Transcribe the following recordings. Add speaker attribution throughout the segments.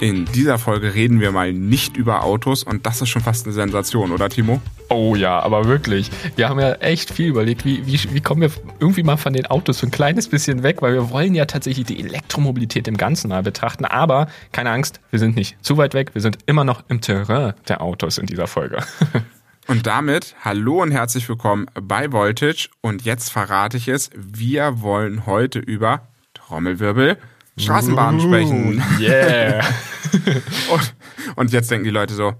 Speaker 1: In dieser Folge reden wir mal nicht über Autos und das ist schon fast eine Sensation, oder Timo?
Speaker 2: Oh ja, aber wirklich. Wir haben ja echt viel überlegt, wie, wie, wie kommen wir irgendwie mal von den Autos so ein kleines bisschen weg, weil wir wollen ja tatsächlich die Elektromobilität im Ganzen mal betrachten. Aber keine Angst, wir sind nicht zu weit weg, wir sind immer noch im Terrain der Autos in dieser Folge.
Speaker 1: Und damit hallo und herzlich willkommen bei Voltage. Und jetzt verrate ich es, wir wollen heute über Trommelwirbel Straßenbahnen sprechen.
Speaker 2: Yeah.
Speaker 1: und, und jetzt denken die Leute so,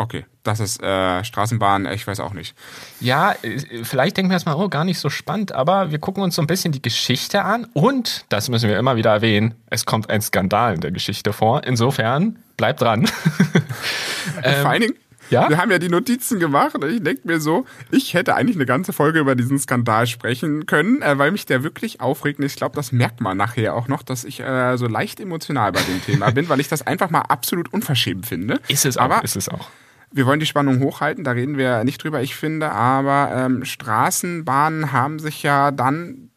Speaker 1: okay, das ist äh, Straßenbahn, ich weiß auch nicht.
Speaker 2: Ja, äh, vielleicht denken wir erstmal, oh, gar nicht so spannend, aber wir gucken uns so ein bisschen die Geschichte an und, das müssen wir immer wieder erwähnen, es kommt ein Skandal in der Geschichte vor. Insofern, bleibt dran.
Speaker 1: ähm, Vor allen Dingen, ja? Wir haben ja die Notizen gemacht und ich denke mir so, ich hätte eigentlich eine ganze Folge über diesen Skandal sprechen können, äh, weil mich der wirklich aufregt. Ich glaube, das merkt man nachher auch noch, dass ich äh, so leicht emotional bei dem Thema bin, weil ich das einfach mal absolut unverschämt finde.
Speaker 2: Ist es
Speaker 1: aber,
Speaker 2: auch, ist es auch.
Speaker 1: Wir wollen die Spannung hochhalten, da reden wir nicht drüber, ich finde, aber ähm, Straßenbahnen haben sich ja dann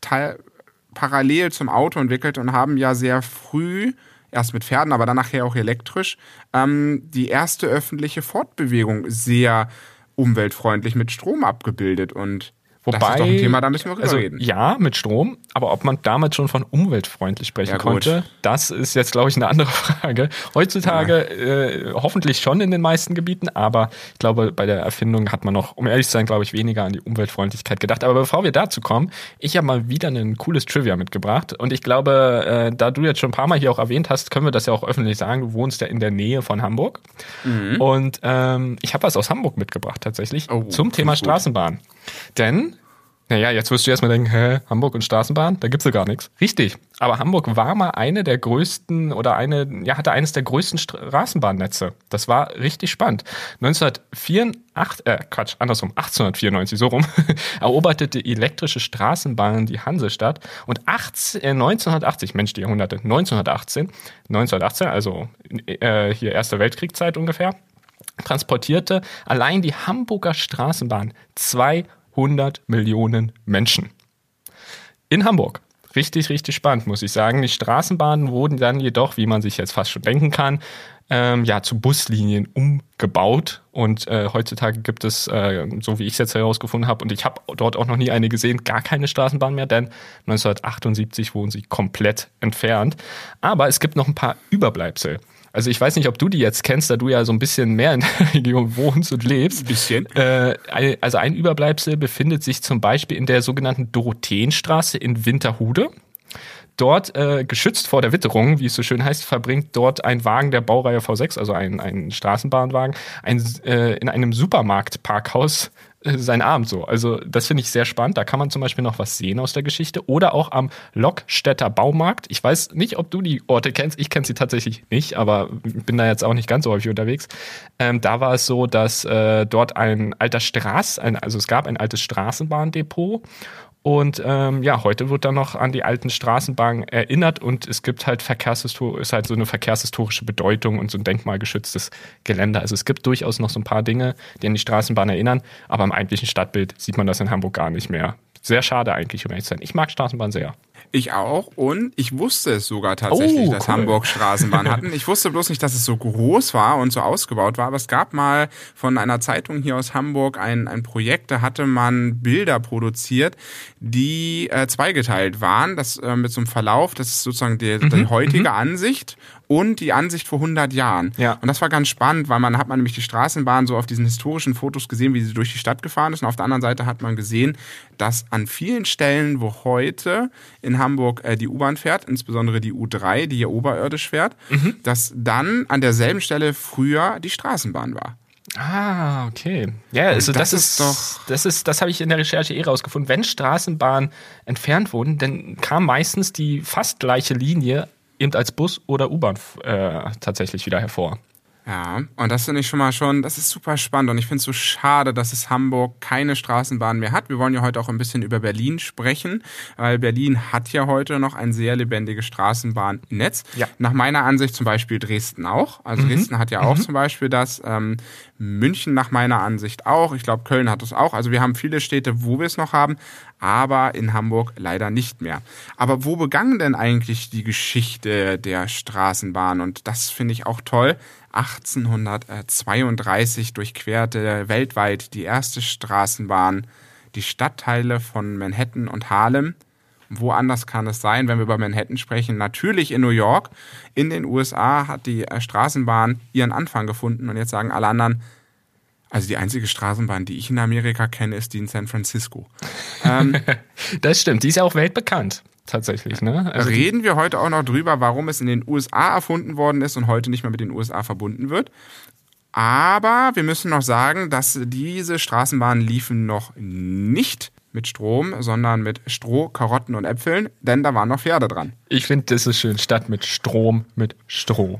Speaker 1: parallel zum Auto entwickelt und haben ja sehr früh erst mit Pferden, aber dann nachher auch elektrisch, ähm, die erste öffentliche Fortbewegung sehr umweltfreundlich mit Strom abgebildet und
Speaker 2: Wobei,
Speaker 1: das ist doch ein Thema, da müssen wir
Speaker 2: also,
Speaker 1: reden.
Speaker 2: Ja, mit Strom, aber ob man damals schon von umweltfreundlich sprechen ja, konnte, das ist jetzt, glaube ich, eine andere Frage. Heutzutage ja. äh, hoffentlich schon in den meisten Gebieten, aber ich glaube, bei der Erfindung hat man noch, um ehrlich zu sein, glaube ich, weniger an die Umweltfreundlichkeit gedacht. Aber bevor wir dazu kommen, ich habe mal wieder ein cooles Trivia mitgebracht und ich glaube, äh, da du jetzt schon ein paar Mal hier auch erwähnt hast, können wir das ja auch öffentlich sagen. Du wohnst ja in der Nähe von Hamburg mhm. und ähm, ich habe was aus Hamburg mitgebracht tatsächlich oh, zum Thema Straßenbahn. Denn naja, jetzt wirst du erstmal denken, hä, Hamburg und Straßenbahn, da gibt's ja gar nichts. Richtig. Aber Hamburg war mal eine der größten oder eine, ja, hatte eines der größten Straßenbahnnetze. Das war richtig spannend. 1984, äh, Quatsch, andersrum, 1894, so rum, eroberte die elektrische Straßenbahn die Hansestadt und 18, äh, 1980, Mensch, die Jahrhunderte, 1918, 1918, also äh, hier Erste Weltkriegszeit ungefähr, transportierte allein die Hamburger Straßenbahn zwei 100 Millionen Menschen. In Hamburg. Richtig, richtig spannend, muss ich sagen. Die Straßenbahnen wurden dann jedoch, wie man sich jetzt fast schon denken kann, ähm, ja, zu Buslinien umgebaut. Und äh, heutzutage gibt es, äh, so wie ich es jetzt herausgefunden habe, und ich habe dort auch noch nie eine gesehen, gar keine Straßenbahn mehr, denn 1978 wurden sie komplett entfernt. Aber es gibt noch ein paar Überbleibsel. Also ich weiß nicht, ob du die jetzt kennst, da du ja so ein bisschen mehr in der Region wohnst und lebst.
Speaker 1: Ein bisschen.
Speaker 2: Äh, also ein Überbleibsel befindet sich zum Beispiel in der sogenannten Dorotheenstraße in Winterhude. Dort, äh, geschützt vor der Witterung, wie es so schön heißt, verbringt dort ein Wagen der Baureihe V6, also ein, ein Straßenbahnwagen, ein, äh, in einem Supermarktparkhaus sein Abend so. Also das finde ich sehr spannend. Da kann man zum Beispiel noch was sehen aus der Geschichte. Oder auch am Lokstädter Baumarkt. Ich weiß nicht, ob du die Orte kennst. Ich kenne sie tatsächlich nicht, aber bin da jetzt auch nicht ganz so häufig unterwegs. Ähm, da war es so, dass äh, dort ein alter Straß, ein, also es gab ein altes Straßenbahndepot und ähm, ja, heute wird da noch an die alten Straßenbahnen erinnert und es gibt halt Verkehrshistor ist halt so eine verkehrshistorische Bedeutung und so ein denkmalgeschütztes Gelände. Also es gibt durchaus noch so ein paar Dinge, die an die Straßenbahn erinnern, aber im eigentlichen Stadtbild sieht man das in Hamburg gar nicht mehr. Sehr schade eigentlich, um ehrlich zu sein. Ich mag Straßenbahn sehr.
Speaker 1: Ich auch und ich wusste es sogar tatsächlich,
Speaker 2: oh,
Speaker 1: dass
Speaker 2: cool.
Speaker 1: Hamburg Straßenbahn hatten. Ich wusste bloß nicht, dass es so groß war und so ausgebaut war, aber es gab mal von einer Zeitung hier aus Hamburg ein, ein Projekt, da hatte man Bilder produziert, die äh, zweigeteilt waren, das äh, mit so einem Verlauf, das ist sozusagen die, die
Speaker 2: Mhm,
Speaker 1: heutige Ansicht und die Ansicht vor 100 Jahren.
Speaker 2: Ja.
Speaker 1: Und das war ganz spannend, weil man hat man nämlich die Straßenbahn so auf diesen historischen Fotos gesehen, wie sie durch die Stadt gefahren ist. Und auf der anderen Seite hat man gesehen, dass an vielen Stellen, wo heute in Hamburg äh, die U-Bahn fährt, insbesondere die U3, die hier oberirdisch fährt,
Speaker 2: Mhm.
Speaker 1: dass dann an derselben Stelle früher die Straßenbahn war.
Speaker 2: Ah, okay. Ja, also
Speaker 1: das
Speaker 2: das,
Speaker 1: ist
Speaker 2: ist,
Speaker 1: doch-
Speaker 2: das ist, das habe ich in der Recherche eh rausgefunden. Wenn Straßenbahnen entfernt wurden, dann kam meistens die fast gleiche Linie eben als Bus oder U-Bahn äh, tatsächlich wieder hervor.
Speaker 1: Ja, und das finde ich schon mal schon, das ist super spannend und ich finde es so schade, dass es Hamburg keine Straßenbahn mehr hat. Wir wollen ja heute auch ein bisschen über Berlin sprechen, weil Berlin hat ja heute noch ein sehr lebendiges Straßenbahnnetz. Ja. Nach meiner Ansicht zum Beispiel Dresden auch. Also mhm. Dresden hat ja auch mhm. zum Beispiel das, ähm, München nach meiner Ansicht auch. Ich glaube, Köln hat es auch. Also wir haben viele Städte, wo wir es noch haben, aber in Hamburg leider nicht mehr. Aber wo begann denn eigentlich die Geschichte der Straßenbahn? Und das finde ich auch toll. 1832 durchquerte weltweit die erste Straßenbahn die Stadtteile von Manhattan und Harlem. Woanders kann es sein, wenn wir über Manhattan sprechen? Natürlich in New York. In den USA hat die äh, Straßenbahn ihren Anfang gefunden und jetzt sagen alle anderen, also die einzige Straßenbahn, die ich in Amerika kenne, ist die in San Francisco.
Speaker 2: Ähm, das stimmt, die ist ja auch weltbekannt tatsächlich. Ne?
Speaker 1: Also Reden wir heute auch noch drüber, warum es in den USA erfunden worden ist und heute nicht mehr mit den USA verbunden wird. Aber wir müssen noch sagen, dass diese Straßenbahnen liefen noch nicht mit Strom, sondern mit Stroh, Karotten und Äpfeln, denn da waren noch Pferde dran.
Speaker 2: Ich finde, das ist schön, statt mit Strom, mit Stroh.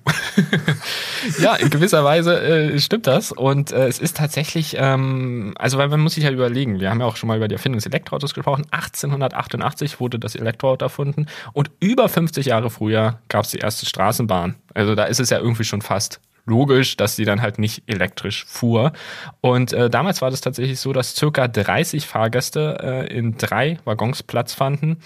Speaker 2: ja, in gewisser Weise äh, stimmt das. Und äh, es ist tatsächlich, ähm, also weil man muss sich ja überlegen, wir haben ja auch schon mal über die Erfindung des Elektroautos gesprochen. 1888 wurde das Elektroauto erfunden und über 50 Jahre früher gab es die erste Straßenbahn. Also da ist es ja irgendwie schon fast logisch, dass sie dann halt nicht elektrisch fuhr. Und äh, damals war das tatsächlich so, dass circa 30 Fahrgäste äh, in drei Waggons Platz fanden.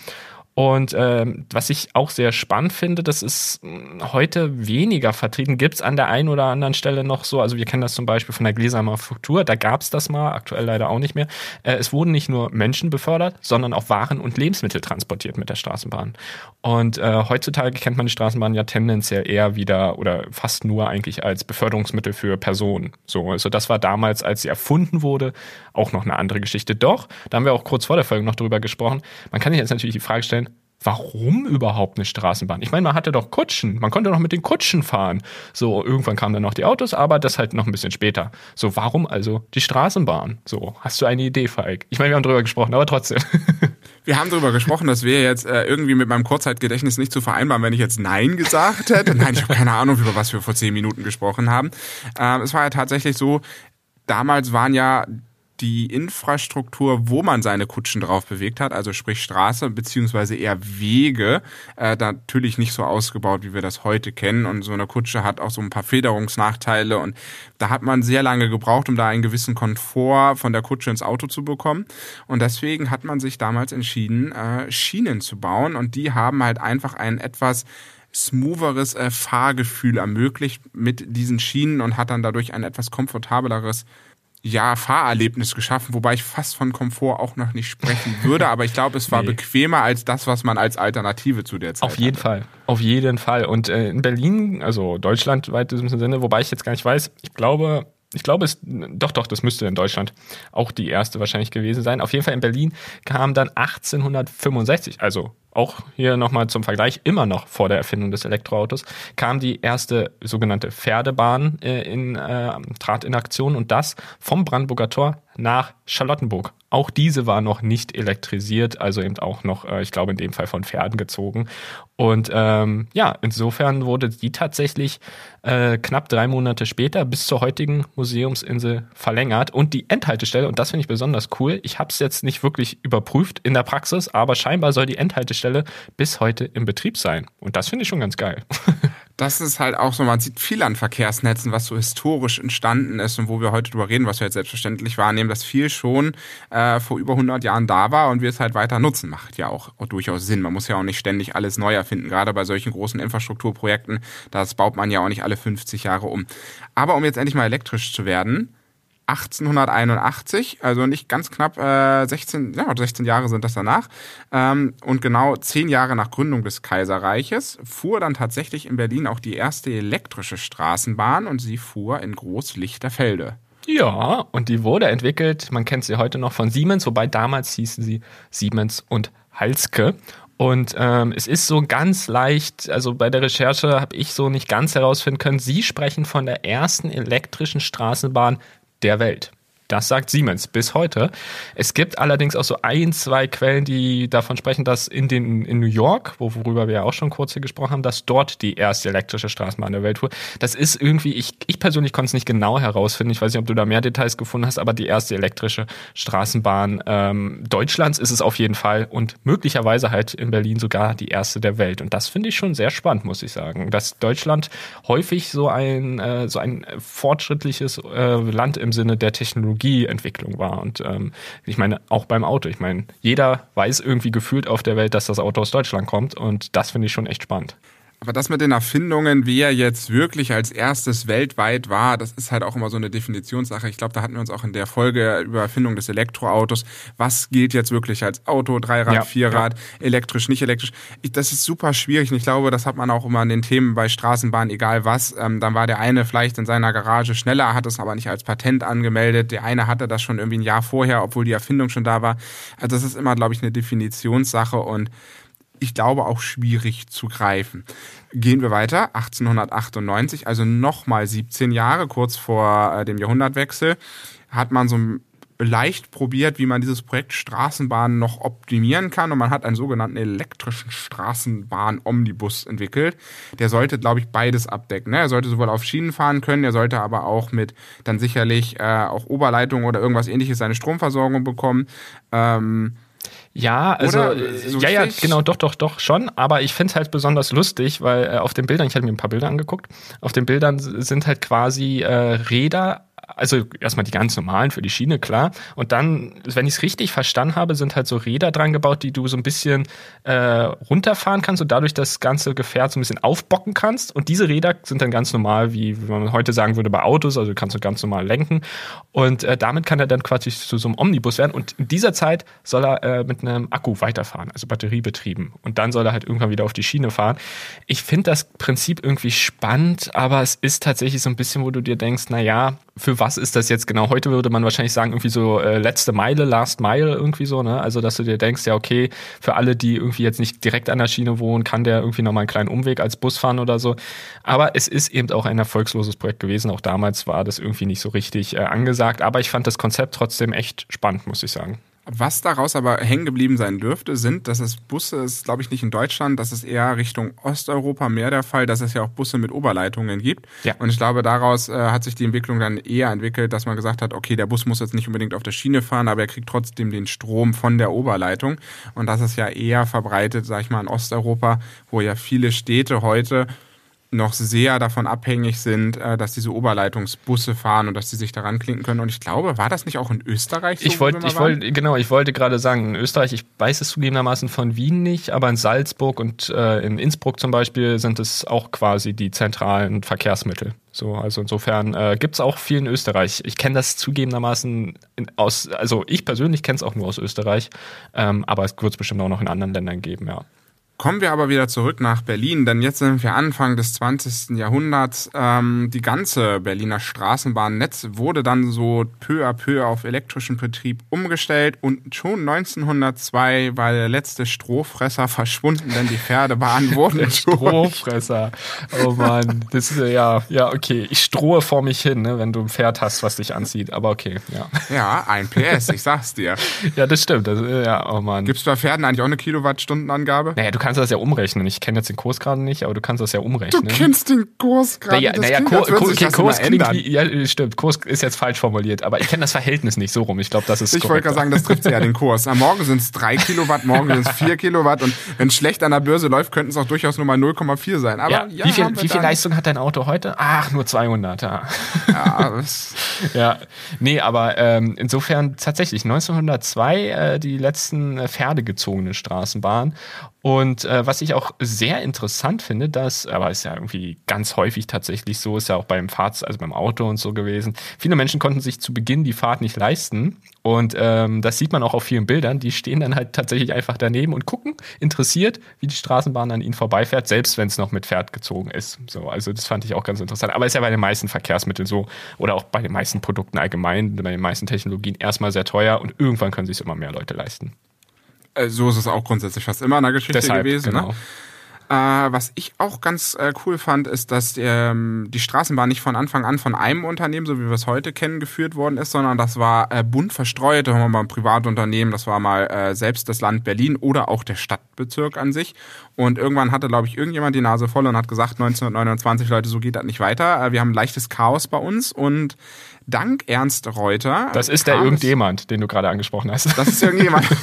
Speaker 2: Und ähm, was ich auch sehr spannend finde, das ist hm, heute weniger vertreten. Gibt es an der einen oder anderen Stelle noch so, also wir kennen das zum Beispiel von der Gläsermanufaktur, da gab es das mal, aktuell leider auch nicht mehr. Äh, es wurden nicht nur Menschen befördert, sondern auch Waren und Lebensmittel transportiert mit der Straßenbahn. Und äh, heutzutage kennt man die Straßenbahn ja tendenziell eher wieder oder fast nur eigentlich als Beförderungsmittel für Personen. So, also das war damals, als sie erfunden wurde, auch noch eine andere Geschichte. Doch, da haben wir auch kurz vor der Folge noch drüber gesprochen. Man kann sich jetzt natürlich die Frage stellen, warum überhaupt eine Straßenbahn? Ich meine, man hatte doch Kutschen, man konnte doch mit den Kutschen fahren. So, irgendwann kamen dann noch die Autos, aber das halt noch ein bisschen später. So, warum also die Straßenbahn? So, hast du eine Idee, Falk? Ich meine, wir haben drüber gesprochen, aber trotzdem.
Speaker 1: Wir haben darüber gesprochen, das wäre jetzt äh, irgendwie mit meinem Kurzzeitgedächtnis nicht zu vereinbaren, wenn ich jetzt Nein gesagt hätte. Nein, ich habe keine Ahnung, über was wir vor zehn Minuten gesprochen haben. Ähm, es war ja tatsächlich so, damals waren ja die Infrastruktur, wo man seine Kutschen drauf bewegt hat, also sprich Straße beziehungsweise eher Wege, äh, natürlich nicht so ausgebaut, wie wir das heute kennen. Und so eine Kutsche hat auch so ein paar Federungsnachteile und da hat man sehr lange gebraucht, um da einen gewissen Komfort von der Kutsche ins Auto zu bekommen. Und deswegen hat man sich damals entschieden, äh, Schienen zu bauen und die haben halt einfach ein etwas smootheres äh, Fahrgefühl ermöglicht mit diesen Schienen und hat dann dadurch ein etwas komfortableres ja, Fahrerlebnis geschaffen, wobei ich fast von Komfort auch noch nicht sprechen würde, aber ich glaube, es war nee. bequemer als das, was man als Alternative zu der Zeit
Speaker 2: Auf jeden
Speaker 1: hatte.
Speaker 2: Fall, auf jeden Fall. Und äh, in Berlin, also deutschlandweit in diesem Sinne, wobei ich jetzt gar nicht weiß, ich glaube, ich glaube, es, doch, doch, das müsste in Deutschland auch die erste wahrscheinlich gewesen sein. Auf jeden Fall in Berlin kam dann 1865, also auch hier nochmal zum Vergleich, immer noch vor der Erfindung des Elektroautos, kam die erste sogenannte Pferdebahn äh, in, äh, trat in Aktion und das vom Brandenburger Tor nach Charlottenburg. Auch diese war noch nicht elektrisiert, also eben auch noch, äh, ich glaube in dem Fall von Pferden gezogen. Und ähm, ja, insofern wurde die tatsächlich äh, knapp drei Monate später bis zur heutigen Museumsinsel verlängert. Und die Endhaltestelle, und das finde ich besonders cool, ich habe es jetzt nicht wirklich überprüft in der Praxis, aber scheinbar soll die Endhaltestelle bis heute im Betrieb sein. Und das finde ich schon ganz geil.
Speaker 1: das ist halt auch so, man sieht viel an Verkehrsnetzen, was so historisch entstanden ist und wo wir heute drüber reden, was wir jetzt selbstverständlich wahrnehmen, dass viel schon äh, vor über 100 Jahren da war und wir es halt weiter nutzen. Macht ja auch, auch durchaus Sinn. Man muss ja auch nicht ständig alles neu erfinden, gerade bei solchen großen Infrastrukturprojekten. Das baut man ja auch nicht alle 50 Jahre um. Aber um jetzt endlich mal elektrisch zu werden, 1881, also nicht ganz knapp äh, 16, ja, 16 Jahre sind das danach. Ähm, und genau zehn Jahre nach Gründung des Kaiserreiches fuhr dann tatsächlich in Berlin auch die erste elektrische Straßenbahn und sie fuhr in Großlichterfelde.
Speaker 2: Ja, und die wurde entwickelt, man kennt sie heute noch von Siemens, wobei damals hießen sie Siemens und Halske. Und ähm, es ist so ganz leicht, also bei der Recherche habe ich so nicht ganz herausfinden können, Sie sprechen von der ersten elektrischen Straßenbahn der Welt. Das sagt Siemens bis heute. Es gibt allerdings auch so ein, zwei Quellen, die davon sprechen, dass in, den, in New York, worüber wir ja auch schon kurz hier gesprochen haben, dass dort die erste elektrische Straßenbahn der Welt fuhr. Das ist irgendwie, ich, ich persönlich konnte es nicht genau herausfinden. Ich weiß nicht, ob du da mehr Details gefunden hast, aber die erste elektrische Straßenbahn ähm, Deutschlands ist es auf jeden Fall und möglicherweise halt in Berlin sogar die erste der Welt. Und das finde ich schon sehr spannend, muss ich sagen, dass Deutschland häufig so ein, äh, so ein fortschrittliches äh, Land im Sinne der Technologie Technologieentwicklung war. Und ähm, ich meine, auch beim Auto. Ich meine, jeder weiß irgendwie gefühlt auf der Welt, dass das Auto aus Deutschland kommt. Und das finde ich schon echt spannend.
Speaker 1: Aber das mit den Erfindungen, wer jetzt wirklich als erstes weltweit war, das ist halt auch immer so eine Definitionssache. Ich glaube, da hatten wir uns auch in der Folge über Erfindung des Elektroautos. Was gilt jetzt wirklich als Auto, Dreirad, ja, Vierrad, ja. elektrisch, nicht elektrisch? Ich, das ist super schwierig und ich glaube, das hat man auch immer an den Themen bei Straßenbahn, egal was. Ähm, dann war der eine vielleicht in seiner Garage schneller, hat es aber nicht als Patent angemeldet. Der eine hatte das schon irgendwie ein Jahr vorher, obwohl die Erfindung schon da war. Also das ist immer, glaube ich, eine Definitionssache und ich glaube, auch schwierig zu greifen. Gehen wir weiter, 1898, also nochmal 17 Jahre, kurz vor äh, dem Jahrhundertwechsel, hat man so leicht probiert, wie man dieses Projekt Straßenbahnen noch optimieren kann und man hat einen sogenannten elektrischen Straßenbahn-Omnibus entwickelt. Der sollte, glaube ich, beides abdecken. Ne? Er sollte sowohl auf Schienen fahren können, er sollte aber auch mit dann sicherlich äh, auch Oberleitungen oder irgendwas ähnliches seine Stromversorgung bekommen. Ähm,
Speaker 2: ja, also äh, so ja, ja, genau, doch, doch, doch schon. Aber ich finde es halt besonders lustig, weil äh, auf den Bildern, ich hatte mir ein paar Bilder angeguckt, auf den Bildern sind halt quasi äh, Räder also erstmal die ganz normalen für die Schiene, klar. Und dann, wenn ich es richtig verstanden habe, sind halt so Räder dran gebaut, die du so ein bisschen äh, runterfahren kannst und dadurch das ganze Gefährt so ein bisschen aufbocken kannst. Und diese Räder sind dann ganz normal, wie, wie man heute sagen würde, bei Autos, also kannst du ganz normal lenken. Und äh, damit kann er dann quasi zu so einem Omnibus werden. Und in dieser Zeit soll er äh, mit einem Akku weiterfahren, also batteriebetrieben. Und dann soll er halt irgendwann wieder auf die Schiene fahren. Ich finde das Prinzip irgendwie spannend, aber es ist tatsächlich so ein bisschen, wo du dir denkst, na ja, für was ist das jetzt genau? Heute würde man wahrscheinlich sagen, irgendwie so äh, letzte Meile, Last Mile, irgendwie so, ne? Also, dass du dir denkst, ja, okay, für alle, die irgendwie jetzt nicht direkt an der Schiene wohnen, kann der irgendwie nochmal einen kleinen Umweg als Bus fahren oder so. Aber es ist eben auch ein erfolgsloses Projekt gewesen. Auch damals war das irgendwie nicht so richtig äh, angesagt. Aber ich fand das Konzept trotzdem echt spannend, muss ich sagen.
Speaker 1: Was daraus aber hängen geblieben sein dürfte, sind, dass es Busse ist, glaube ich, nicht in Deutschland, das ist eher Richtung Osteuropa mehr der Fall, dass es ja auch Busse mit Oberleitungen gibt. Ja. Und ich glaube, daraus äh, hat sich die Entwicklung dann eher entwickelt, dass man gesagt hat, okay, der Bus muss jetzt nicht unbedingt auf der Schiene fahren, aber er kriegt trotzdem den Strom von der Oberleitung. Und das ist ja eher verbreitet, sag ich mal, in Osteuropa, wo ja viele Städte heute noch sehr davon abhängig sind, äh, dass diese Oberleitungsbusse fahren und dass sie sich daran klinken können. Und ich glaube, war das nicht auch in Österreich
Speaker 2: so? Ich wollte, ich wollte, genau, ich wollte gerade sagen, in Österreich, ich weiß es zugegebenermaßen von Wien nicht, aber in Salzburg und äh, in Innsbruck zum Beispiel sind es auch quasi die zentralen Verkehrsmittel. So, also insofern äh, gibt es auch viel in Österreich. Ich kenne das zugegebenermaßen in, aus, also ich persönlich kenne es auch nur aus Österreich, ähm, aber es wird es bestimmt auch noch in anderen Ländern geben, ja.
Speaker 1: Kommen wir aber wieder zurück nach Berlin, denn jetzt sind wir Anfang des 20. Jahrhunderts. Ähm, die ganze Berliner Straßenbahnnetz wurde dann so peu à peu auf elektrischen Betrieb umgestellt und schon 1902 war der letzte Strohfresser verschwunden, denn die Pferdebahnen wurden der
Speaker 2: Strohfresser. Oh Mann, das ist ja ja okay. Ich strohe vor mich hin, ne, wenn du ein Pferd hast, was dich anzieht. Aber okay, ja.
Speaker 1: Ja, ein PS, ich sag's dir.
Speaker 2: ja, das stimmt. Das, ja, oh Mann.
Speaker 1: Gibt's bei Pferden eigentlich auch eine Kilowattstundenangabe?
Speaker 2: Naja, du kannst das ja umrechnen. Ich kenne jetzt den Kurs gerade nicht, aber du kannst das ja umrechnen.
Speaker 1: Du kennst den Kurs gerade.
Speaker 2: Naja, naja Kur, Kur, okay, Kurs klingt wie, ja, stimmt. Kurs ist jetzt falsch formuliert, aber ich kenne das Verhältnis nicht so rum. Ich glaube, das ist
Speaker 1: Ich wollte gerade sagen, das trifft ja den Kurs. Am Morgen sind es 3 Kilowatt, morgen sind es 4 Kilowatt und wenn es schlecht an der Börse läuft, könnten es auch durchaus nur mal 0,4 sein. Aber ja,
Speaker 2: ja, wie viel, wie viel Leistung hat dein Auto heute? Ach, nur 200. Ja, ja, ja. nee, aber ähm, insofern tatsächlich 1902 äh, die letzten äh, pferdegezogenen Straßenbahnen und äh, was ich auch sehr interessant finde, dass, aber ist ja irgendwie ganz häufig tatsächlich so, ist ja auch beim Fahrt, also beim Auto und so gewesen. Viele Menschen konnten sich zu Beginn die Fahrt nicht leisten. Und ähm, das sieht man auch auf vielen Bildern. Die stehen dann halt tatsächlich einfach daneben und gucken, interessiert, wie die Straßenbahn an ihnen vorbeifährt, selbst wenn es noch mit Pferd gezogen ist. So, also das fand ich auch ganz interessant. Aber ist ja bei den meisten Verkehrsmitteln so oder auch bei den meisten Produkten allgemein, bei den meisten Technologien erstmal sehr teuer und irgendwann können sich immer mehr Leute leisten.
Speaker 1: Äh, so ist es auch grundsätzlich fast immer in der Geschichte Deshalb, gewesen. Ne? Genau. Ne? Äh, was ich auch ganz äh, cool fand, ist, dass ähm, die Straßenbahn nicht von Anfang an von einem Unternehmen, so wie wir es heute kennen, geführt worden ist, sondern das war äh, bunt verstreut. Da haben wir mal ein Privatunternehmen, das war mal äh, selbst das Land Berlin oder auch der Stadtbezirk an sich. Und irgendwann hatte, glaube ich, irgendjemand die Nase voll und hat gesagt, 1929, Leute, so geht das nicht weiter. Äh, wir haben ein leichtes Chaos bei uns und dank Ernst Reuter.
Speaker 2: Das ist der irgendjemand, den du gerade angesprochen hast.
Speaker 1: Das ist irgendjemand.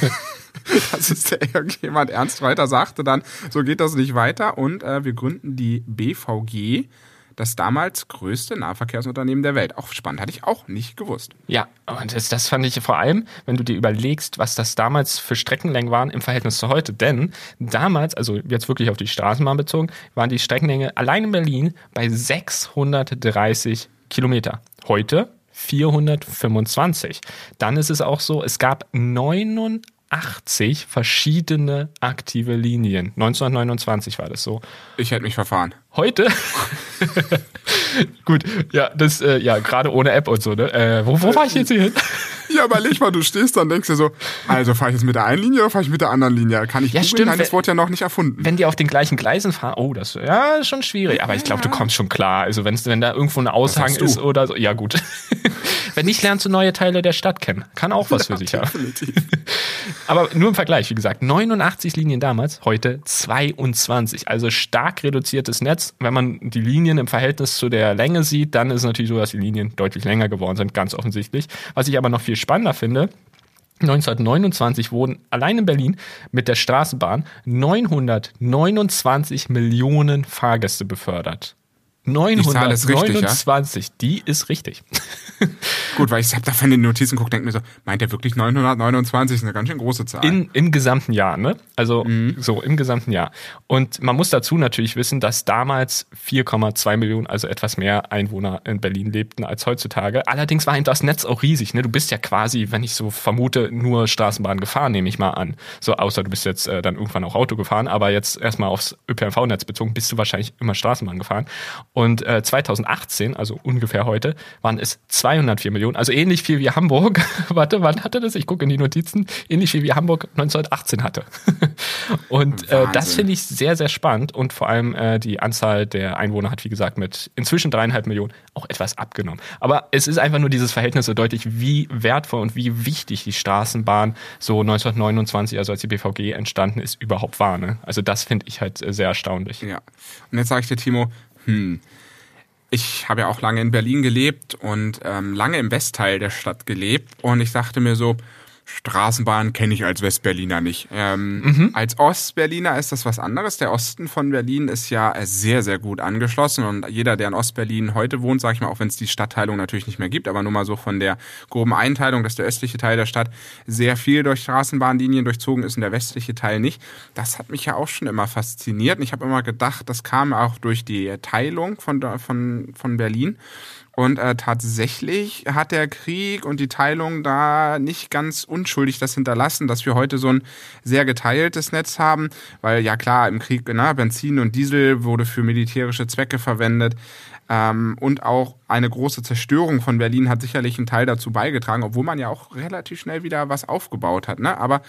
Speaker 1: das ist der irgendjemand ernst weiter sagte dann, so geht das nicht weiter und äh, wir gründen die BVG, das damals größte Nahverkehrsunternehmen der Welt. Auch spannend, hatte ich auch nicht gewusst.
Speaker 2: Ja, und das, das fand ich vor allem, wenn du dir überlegst, was das damals für Streckenlängen waren im Verhältnis zu heute. Denn damals, also jetzt wirklich auf die Straßenbahn bezogen, waren die Streckenlänge allein in Berlin bei 630 Kilometer. Heute 425. Dann ist es auch so, es gab 89 80 verschiedene aktive Linien. 1929 war das so.
Speaker 1: Ich hätte mich verfahren.
Speaker 2: Heute? Gut, ja, das, äh, ja, gerade ohne App und so, ne? Äh, wo, wo war ich jetzt hier hin?
Speaker 1: Ja, überleg mal, du stehst dann denkst dir so, also fahre ich jetzt mit der einen Linie oder fahre ich mit der anderen Linie? Kann ich
Speaker 2: ja, stimmt,
Speaker 1: Nein, das wurde ja noch nicht erfunden.
Speaker 2: Wenn die auf den gleichen Gleisen fahren, oh, das ja, ist schon schwierig. Aber ich glaube, du kommst schon klar. Also wenn's, wenn da irgendwo ein Aushang ist oder so, ja gut. wenn nicht, lernst du neue Teile der Stadt kennen. Kann auch was für sich haben. Aber nur im Vergleich, wie gesagt, 89 Linien damals, heute 22. Also stark reduziertes Netz. Wenn man die Linien im Verhältnis zu der Länge sieht, dann ist es natürlich so, dass die Linien deutlich länger geworden sind, ganz offensichtlich. Was ich aber noch viel spannender finde, 1929 wurden allein in Berlin mit der Straßenbahn 929 Millionen Fahrgäste befördert. 929,
Speaker 1: richtig,
Speaker 2: ja? die ist richtig.
Speaker 1: Gut, weil ich habe da von den Notizen guckt, denke mir so, meint er wirklich 929? Das ist eine ganz schön große Zahl.
Speaker 2: In, Im gesamten Jahr, ne? Also mhm. so im gesamten Jahr. Und man muss dazu natürlich wissen, dass damals 4,2 Millionen, also etwas mehr Einwohner in Berlin lebten als heutzutage. Allerdings war das Netz auch riesig, ne? Du bist ja quasi, wenn ich so vermute, nur Straßenbahn gefahren, nehme ich mal an. So, außer du bist jetzt äh, dann irgendwann auch Auto gefahren, aber jetzt erstmal aufs ÖPNV-Netz bezogen, bist du wahrscheinlich immer Straßenbahn gefahren. Und äh, 2018, also ungefähr heute, waren es 204 Millionen, also ähnlich viel wie Hamburg. Warte, wann hatte das? Ich gucke in die Notizen. Ähnlich viel wie Hamburg 1918 hatte. und äh, das finde ich sehr, sehr spannend. Und vor allem äh, die Anzahl der Einwohner hat, wie gesagt, mit inzwischen dreieinhalb Millionen auch etwas abgenommen. Aber es ist einfach nur dieses Verhältnis so deutlich, wie wertvoll und wie wichtig die Straßenbahn so 1929, also als die BVG entstanden ist, überhaupt war. Ne? Also das finde ich halt sehr erstaunlich.
Speaker 1: Ja. Und jetzt sage ich dir, Timo, hm, ich habe ja auch lange in Berlin gelebt und ähm, lange im Westteil der Stadt gelebt und ich dachte mir so, Straßenbahn kenne ich als Westberliner nicht. Ähm, mhm. Als Ostberliner ist das was anderes. Der Osten von Berlin ist ja sehr, sehr gut angeschlossen und jeder, der in Ostberlin heute wohnt, sag ich mal, auch wenn es die Stadtteilung natürlich nicht mehr gibt, aber nur mal so von der groben Einteilung, dass der östliche Teil der Stadt sehr viel durch Straßenbahnlinien durchzogen ist und der westliche Teil nicht. Das hat mich ja auch schon immer fasziniert und ich habe immer gedacht, das kam auch durch die Teilung von, von, von Berlin. Und äh, tatsächlich hat der Krieg und die Teilung da nicht ganz unschuldig das hinterlassen, dass wir heute so ein sehr geteiltes Netz haben, weil ja klar, im Krieg na, Benzin und Diesel wurde für militärische Zwecke verwendet. Ähm, und auch eine große Zerstörung von Berlin hat sicherlich einen Teil dazu beigetragen, obwohl man ja auch relativ schnell wieder was aufgebaut hat. Ne? Aber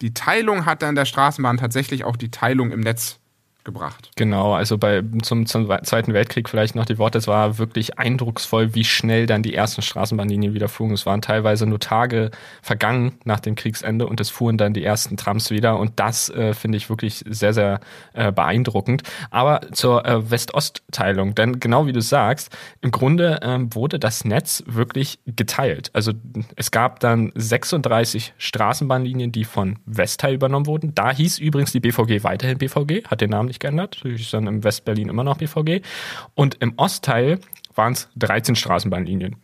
Speaker 1: die Teilung hat dann der Straßenbahn tatsächlich auch die Teilung im Netz gebracht.
Speaker 2: Genau, also bei zum, zum Zweiten Weltkrieg vielleicht noch die Worte, es war wirklich eindrucksvoll, wie schnell dann die ersten Straßenbahnlinien wieder fuhren. Es waren teilweise nur Tage vergangen nach dem Kriegsende und es fuhren dann die ersten Trams wieder und das äh, finde ich wirklich sehr, sehr äh, beeindruckend. Aber zur äh, West-Ost-Teilung, denn genau wie du sagst, im Grunde ähm, wurde das Netz wirklich geteilt. Also es gab dann 36 Straßenbahnlinien, die von Westteil übernommen wurden. Da hieß übrigens die BVG weiterhin BVG, hat den Namen nicht geändert. Ist dann im Westberlin immer noch BVG. Und im Ostteil waren es 13 Straßenbahnlinien.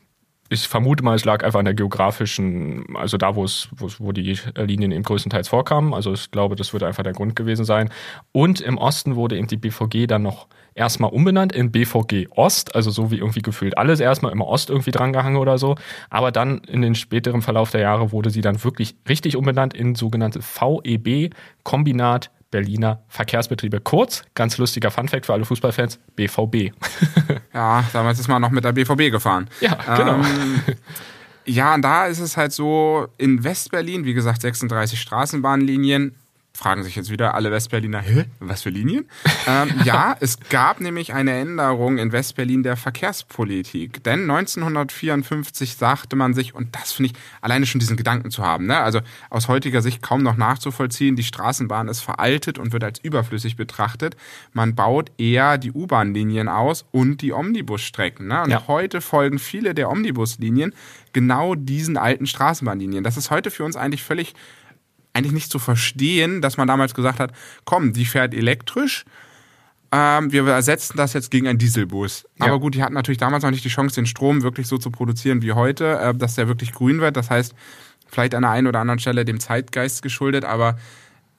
Speaker 2: Ich vermute mal, es lag einfach an der geografischen, also da, wo es, wo die Linien eben größtenteils vorkamen. Also ich glaube, das würde einfach der Grund gewesen sein. Und im Osten wurde eben die BVG dann noch erstmal umbenannt in BVG Ost, also so wie irgendwie gefühlt alles erstmal immer Ost irgendwie drangehangen oder so. Aber dann in den späteren Verlauf der Jahre wurde sie dann wirklich richtig umbenannt in sogenannte VEB Kombinat Berliner Verkehrsbetriebe. Kurz, ganz lustiger Funfact für alle Fußballfans, BVB.
Speaker 1: ja, damals ist man noch mit der BVB gefahren.
Speaker 2: Ja, genau. Ähm,
Speaker 1: ja, und da ist es halt so, in Westberlin, wie gesagt, 36 Straßenbahnlinien, fragen sich jetzt wieder alle Westberliner, Hä, was für Linien? ähm, ja, es gab nämlich eine Änderung in Westberlin der Verkehrspolitik. Denn 1954 sagte man sich, und das finde ich alleine schon diesen Gedanken zu haben, ne? also aus heutiger Sicht kaum noch nachzuvollziehen, die Straßenbahn ist veraltet und wird als überflüssig betrachtet. Man baut eher die U-Bahn-Linien aus und die Omnibusstrecken. Ne? Und ja. heute folgen viele der Omnibuslinien genau diesen alten Straßenbahnlinien. Das ist heute für uns eigentlich völlig eigentlich nicht zu verstehen, dass man damals gesagt hat, komm, die fährt elektrisch, ähm, wir ersetzen das jetzt gegen einen Dieselbus. Ja. Aber gut, die hatten natürlich damals noch nicht die Chance, den Strom wirklich so zu produzieren wie heute, äh, dass der wirklich grün wird. Das heißt, vielleicht an der einen oder anderen Stelle dem Zeitgeist geschuldet, aber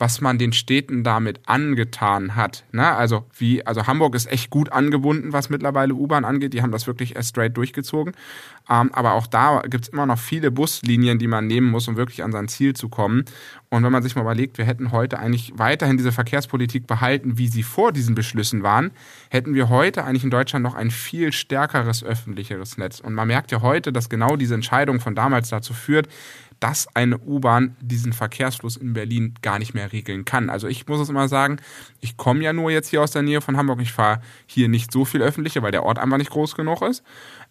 Speaker 1: was man den Städten damit angetan hat. Ne? Also wie, also Hamburg ist echt gut angebunden, was mittlerweile U-Bahn angeht. Die haben das wirklich straight durchgezogen. Ähm, aber auch da gibt es immer noch viele Buslinien, die man nehmen muss, um wirklich an sein Ziel zu kommen. Und wenn man sich mal überlegt, wir hätten heute eigentlich weiterhin diese Verkehrspolitik behalten, wie sie vor diesen Beschlüssen waren, hätten wir heute eigentlich in Deutschland noch ein viel stärkeres öffentlicheres Netz. Und man merkt ja heute, dass genau diese Entscheidung von damals dazu führt, dass eine U-Bahn diesen Verkehrsfluss in Berlin gar nicht mehr regeln kann. Also ich muss es immer sagen, ich komme ja nur jetzt hier aus der Nähe von Hamburg. Ich fahre hier nicht so viel öffentliche, weil der Ort einfach nicht groß genug ist.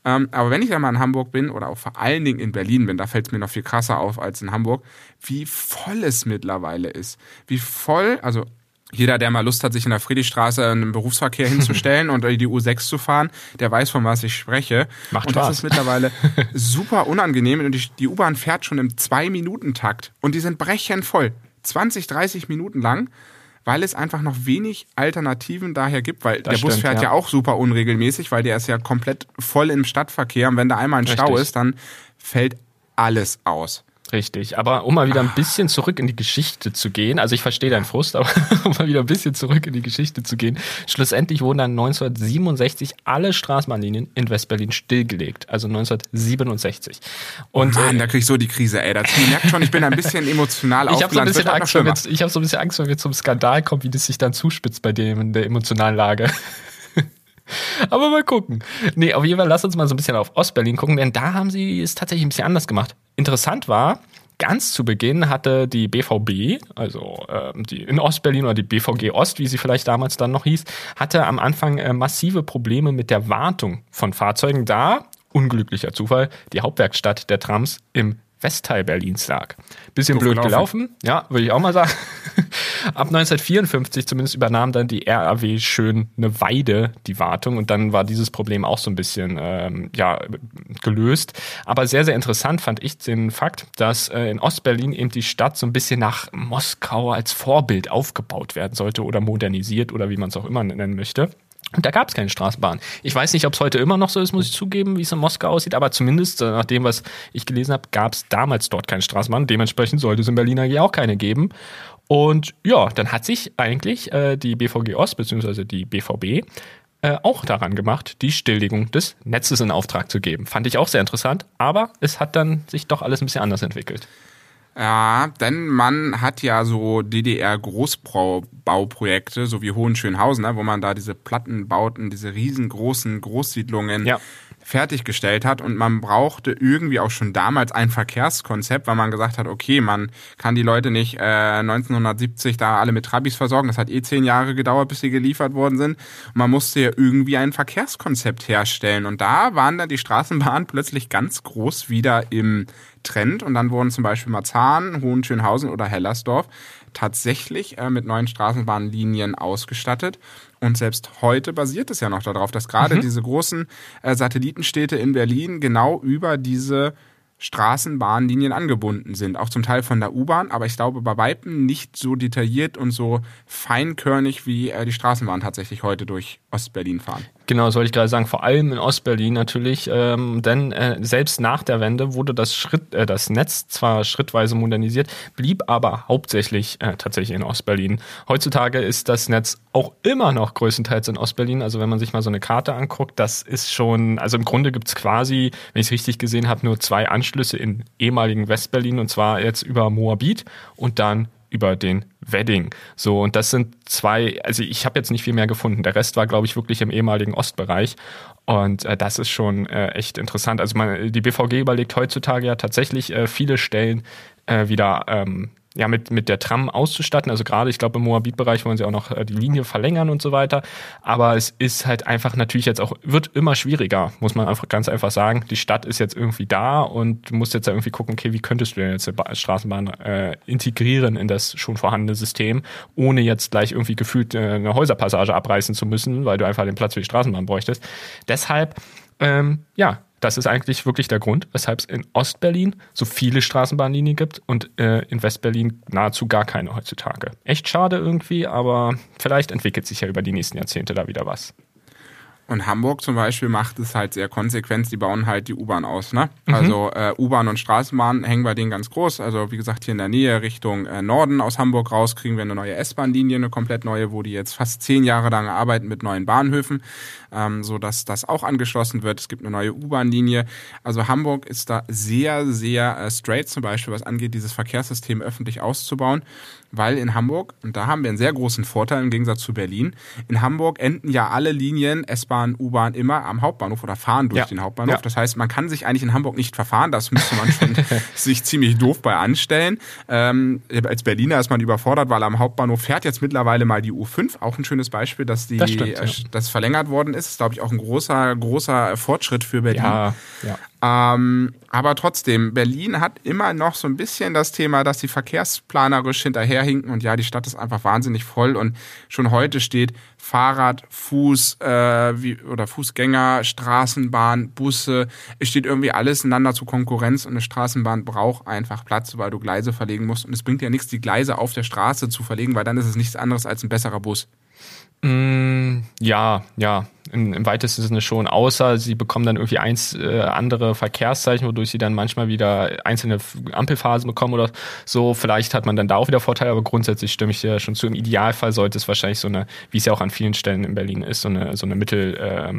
Speaker 1: Ähm, aber wenn ich dann mal in Hamburg bin oder auch vor allen Dingen in Berlin bin, da fällt es mir noch viel krasser auf als in Hamburg, wie voll es mittlerweile ist. Wie voll, also jeder, der mal Lust hat, sich in der Friedrichstraße in den Berufsverkehr hinzustellen und die U6 zu fahren, der weiß, von was ich spreche.
Speaker 2: Macht
Speaker 1: und
Speaker 2: Spaß.
Speaker 1: das ist mittlerweile super unangenehm. Und die, die U-Bahn fährt schon im Zwei-Minuten-Takt. Und die sind brechend voll. 20, 30 Minuten lang, weil es einfach noch wenig Alternativen daher gibt, weil das der Bus fährt ja. ja. auch super unregelmäßig, weil der ist ja komplett voll im Stadtverkehr. Und wenn da einmal ein Richtig. Stau ist, dann fällt alles aus.
Speaker 2: Richtig, aber um mal wieder ein bisschen zurück in die Geschichte zu gehen, also ich verstehe deinen Frust, aber um mal wieder ein bisschen zurück in die Geschichte zu gehen, schlussendlich wurden dann 1967 alle Straßenbahnlinien in Westberlin stillgelegt, also 1967.
Speaker 1: Und Mann, äh, da krieg ich so die Krise, ey. Das merkt schon, ich bin ein bisschen emotional
Speaker 2: Ich habe so ein bisschen Angst, wenn wir, ich habe so ein bisschen Angst, wenn wir zum Skandal kommen, wie das sich dann zuspitzt bei dem in der emotionalen Lage. Aber mal gucken. Nee, auf jeden Fall lass uns mal so ein bisschen auf Ostberlin gucken, denn da haben sie es tatsächlich ein bisschen anders gemacht. Interessant war, ganz zu Beginn hatte die BVB, also äh, die in Ostberlin oder die BVG Ost, wie sie vielleicht damals dann noch hieß, hatte am Anfang äh, massive Probleme mit der Wartung von Fahrzeugen, da, unglücklicher Zufall, die Hauptwerkstatt der Trams im Westteil Berlins lag. Bisschen blöd gelaufen. gelaufen, ja, würde ich auch mal sagen. Ab 1954 zumindest übernahm dann die RAW schön eine Weide die Wartung und dann war dieses Problem auch so ein bisschen ähm, ja, gelöst. Aber sehr, sehr interessant fand ich den Fakt, dass äh, in Ostberlin eben die Stadt so ein bisschen nach Moskau als Vorbild aufgebaut werden sollte oder modernisiert oder wie man es auch immer nennen möchte. Und da gab es keine Straßenbahn. Ich weiß nicht, ob es heute immer noch so ist, muss ich zugeben, wie es in Moskau aussieht, aber zumindest äh, nach dem, was ich gelesen habe, gab es damals dort keine Straßenbahn. Dementsprechend sollte es in Berlin eigentlich auch keine geben. Und ja, dann hat sich eigentlich äh, die BVG Ost bzw. die BVB äh, auch daran gemacht, die Stilllegung des Netzes in Auftrag zu geben. Fand ich auch sehr interessant, aber es hat dann sich doch alles ein bisschen anders entwickelt.
Speaker 1: Ja, denn man hat ja so DDR-Großbauprojekte, so wie Hohenschönhausen, ne, wo man da diese Plattenbauten, diese riesengroßen Großsiedlungen ja fertiggestellt hat und man brauchte irgendwie auch schon damals ein Verkehrskonzept, weil man gesagt hat, okay, man kann die Leute nicht äh, 1970 da alle mit Trabis versorgen. Das hat eh zehn Jahre gedauert, bis sie geliefert worden sind. Und man musste ja irgendwie ein Verkehrskonzept herstellen. Und da waren dann die Straßenbahnen plötzlich ganz groß wieder im Trend. Und dann wurden zum Beispiel Marzahn, Hohenschönhausen oder Hellersdorf tatsächlich äh, mit neuen Straßenbahnlinien ausgestattet. Und selbst heute basiert es ja noch darauf, dass gerade mhm. diese großen äh, Satellitenstädte in Berlin genau über diese Straßenbahnlinien angebunden sind, auch zum Teil von der U-Bahn, aber ich glaube bei Weitem nicht so detailliert und so feinkörnig, wie äh, die Straßenbahn tatsächlich heute durch Ostberlin fahren.
Speaker 2: Genau, wollte ich gerade sagen, vor allem in Ostberlin natürlich, ähm, denn äh, selbst nach der Wende wurde das, Schritt, äh, das Netz zwar schrittweise modernisiert, blieb aber hauptsächlich äh, tatsächlich in Ostberlin. Heutzutage ist das Netz auch immer noch größtenteils in Ostberlin. Also wenn man sich mal so eine Karte anguckt, das ist schon, also im Grunde gibt's quasi, wenn ich es richtig gesehen habe, nur zwei Anschlüsse in ehemaligen Westberlin und zwar jetzt über Moabit und dann über den Wedding. So, und das sind zwei, also ich habe jetzt nicht viel mehr gefunden. Der Rest war, glaube ich, wirklich im ehemaligen Ostbereich. Und äh, das ist schon äh, echt interessant. Also man, die BVG überlegt heutzutage ja tatsächlich äh, viele Stellen äh, wieder ähm, ja, mit, mit der Tram auszustatten. Also gerade, ich glaube, im Moabit-Bereich wollen sie auch noch äh, die Linie verlängern und so weiter. Aber es ist halt einfach natürlich jetzt auch, wird immer schwieriger, muss man einfach ganz einfach sagen. Die Stadt ist jetzt irgendwie da und du musst jetzt irgendwie gucken, okay, wie könntest du denn jetzt eine Straßenbahn äh, integrieren in das schon vorhandene System, ohne jetzt gleich irgendwie gefühlt äh, eine Häuserpassage abreißen zu müssen, weil du einfach den Platz für die Straßenbahn bräuchtest. Deshalb, ähm, ja, das ist eigentlich wirklich der Grund, weshalb es in Ostberlin so viele Straßenbahnlinien gibt und äh, in Westberlin nahezu gar keine heutzutage. Echt schade irgendwie, aber vielleicht entwickelt sich ja über die nächsten Jahrzehnte da wieder was.
Speaker 1: Und Hamburg zum Beispiel macht es halt sehr konsequent, die bauen halt die U-Bahn aus. Ne? Mhm. Also äh, U-Bahn und Straßenbahn hängen bei denen ganz groß. Also wie gesagt, hier in der Nähe Richtung äh, Norden aus Hamburg raus kriegen wir eine neue S-Bahn-Linie, eine komplett neue, wo die jetzt fast zehn Jahre lang arbeiten mit neuen Bahnhöfen, ähm, so dass das auch angeschlossen wird. Es gibt eine neue U-Bahn-Linie. Also Hamburg ist da sehr, sehr äh, straight zum Beispiel, was angeht, dieses Verkehrssystem öffentlich auszubauen weil in Hamburg, und da haben wir einen sehr großen Vorteil im Gegensatz zu Berlin, in Hamburg enden ja alle Linien, S-Bahn, U-Bahn immer am Hauptbahnhof oder fahren durch ja. den Hauptbahnhof. Ja. Das heißt, man kann sich eigentlich in Hamburg nicht verfahren, das müsste man schon sich ziemlich doof bei anstellen. Ähm, als Berliner ist man überfordert, weil am Hauptbahnhof fährt jetzt mittlerweile mal die U5, auch ein schönes Beispiel, dass die
Speaker 2: das, stimmt,
Speaker 1: ja. das verlängert worden ist. Das ist, glaube ich, auch ein großer, großer Fortschritt für Berlin.
Speaker 2: Ja, ja.
Speaker 1: Ähm, aber trotzdem, Berlin hat immer noch so ein bisschen das Thema, dass sie verkehrsplanerisch hinterherhinken und ja, die Stadt ist einfach wahnsinnig voll und schon heute steht Fahrrad, Fuß äh, wie, oder Fußgänger, Straßenbahn, Busse, es steht irgendwie alles ineinander zur Konkurrenz und eine Straßenbahn braucht einfach Platz, weil du Gleise verlegen musst und es bringt ja nichts, die Gleise auf der Straße zu verlegen, weil dann ist es nichts anderes als ein besserer Bus.
Speaker 2: Mm, ja, ja, in, im weitesten Sinne schon, außer sie bekommen dann irgendwie eins äh, andere Verkehrszeichen, wodurch sie dann manchmal wieder einzelne Ampelphasen bekommen oder so. Vielleicht hat man dann da auch wieder Vorteile, aber grundsätzlich stimme ich dir schon zu. Im Idealfall sollte es wahrscheinlich so eine, wie es ja auch an vielen Stellen in Berlin ist, so eine, so eine Mittel, äh,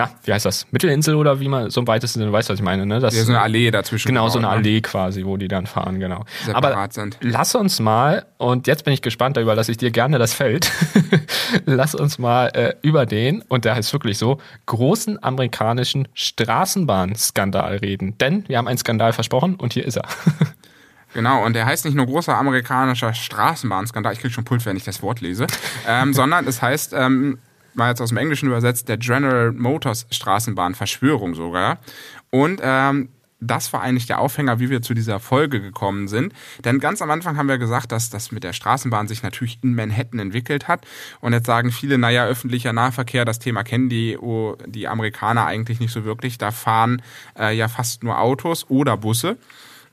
Speaker 2: na, wie heißt das? Mittelinsel oder wie man so im weitesten Sinne weiß, was ich meine, ne?
Speaker 1: Das, ja, so eine Allee dazwischen.
Speaker 2: Genau, so eine ne? Allee quasi, wo die dann fahren, genau.
Speaker 1: Separat Aber sind.
Speaker 2: lass uns mal, und jetzt bin ich gespannt, da überlasse ich dir gerne das Feld, lass uns mal äh, über den, und der heißt wirklich so, großen amerikanischen Straßenbahnskandal reden. Denn wir haben einen Skandal versprochen und hier ist er.
Speaker 1: Genau, und der heißt nicht nur großer amerikanischer Straßenbahnskandal, ich krieg schon Pult, wenn ich das Wort lese, ähm, sondern es heißt ähm, mal jetzt aus dem Englischen übersetzt, der General Motors Straßenbahnverschwörung sogar. Und ähm, das war eigentlich der Aufhänger, wie wir zu dieser Folge gekommen sind. Denn ganz am Anfang haben wir gesagt, dass das mit der Straßenbahn sich natürlich in Manhattan entwickelt hat. Und jetzt sagen viele, naja, öffentlicher Nahverkehr, das Thema kennen die, oh, die Amerikaner eigentlich nicht so wirklich. Da fahren äh, ja fast nur Autos oder Busse.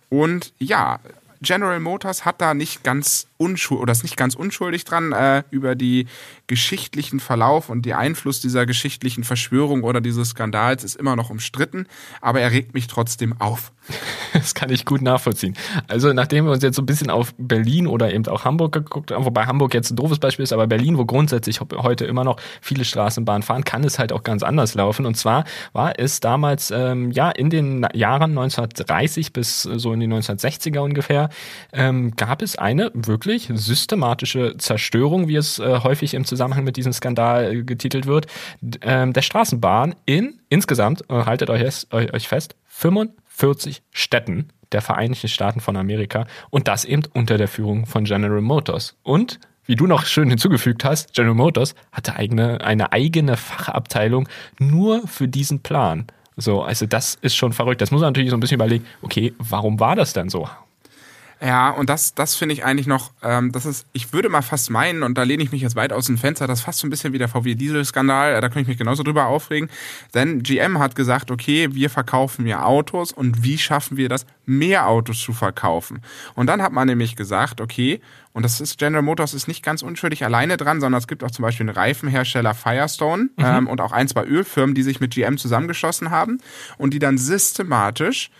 Speaker 1: Und ja, General Motors hat da nicht ganz unschuldig oder ist nicht ganz unschuldig dran äh, über die geschichtlichen Verlauf und die Einfluss dieser geschichtlichen Verschwörung oder dieses Skandals ist immer noch umstritten, aber er regt mich trotzdem auf.
Speaker 2: Das kann ich gut nachvollziehen. Also nachdem wir uns jetzt so ein bisschen auf Berlin oder eben auch Hamburg geguckt haben, wobei Hamburg jetzt ein doofes Beispiel ist, aber Berlin, wo grundsätzlich heute immer noch viele Straßenbahnen fahren, kann es halt auch ganz anders laufen. Und zwar war es damals ähm, ja in den Jahren 1930 bis so in die 1960er ungefähr ähm, gab es eine wirklich systematische Zerstörung, wie es äh, häufig im Zusammenhang mit diesem Skandal äh, getitelt wird, ähm, der Straßenbahn in insgesamt, äh, haltet euch, euch fest, 45 Städten der Vereinigten Staaten von Amerika und das eben unter der Führung von General Motors. Und wie du noch schön hinzugefügt hast, General Motors hatte eigene, eine eigene Fachabteilung nur für diesen Plan. So, also das ist schon verrückt. Das muss man natürlich so ein bisschen überlegen, okay, warum war das denn so?
Speaker 1: Ja, und das, das finde ich eigentlich noch, ähm, das ist, ich würde mal fast meinen, und da lehne ich mich jetzt weit aus dem Fenster, das ist fast so ein bisschen wie der VW-Diesel-Skandal, äh, da könnte ich mich genauso drüber aufregen. Denn GM hat gesagt, okay, wir verkaufen mehr Autos und wie schaffen wir das, mehr Autos zu verkaufen? Und dann hat man nämlich gesagt, okay, und das ist, General Motors ist nicht ganz unschuldig alleine dran, sondern es gibt auch zum Beispiel den Reifenhersteller Firestone mhm. ähm, und auch ein, zwei Ölfirmen, die sich mit GM zusammengeschlossen haben und die dann systematisch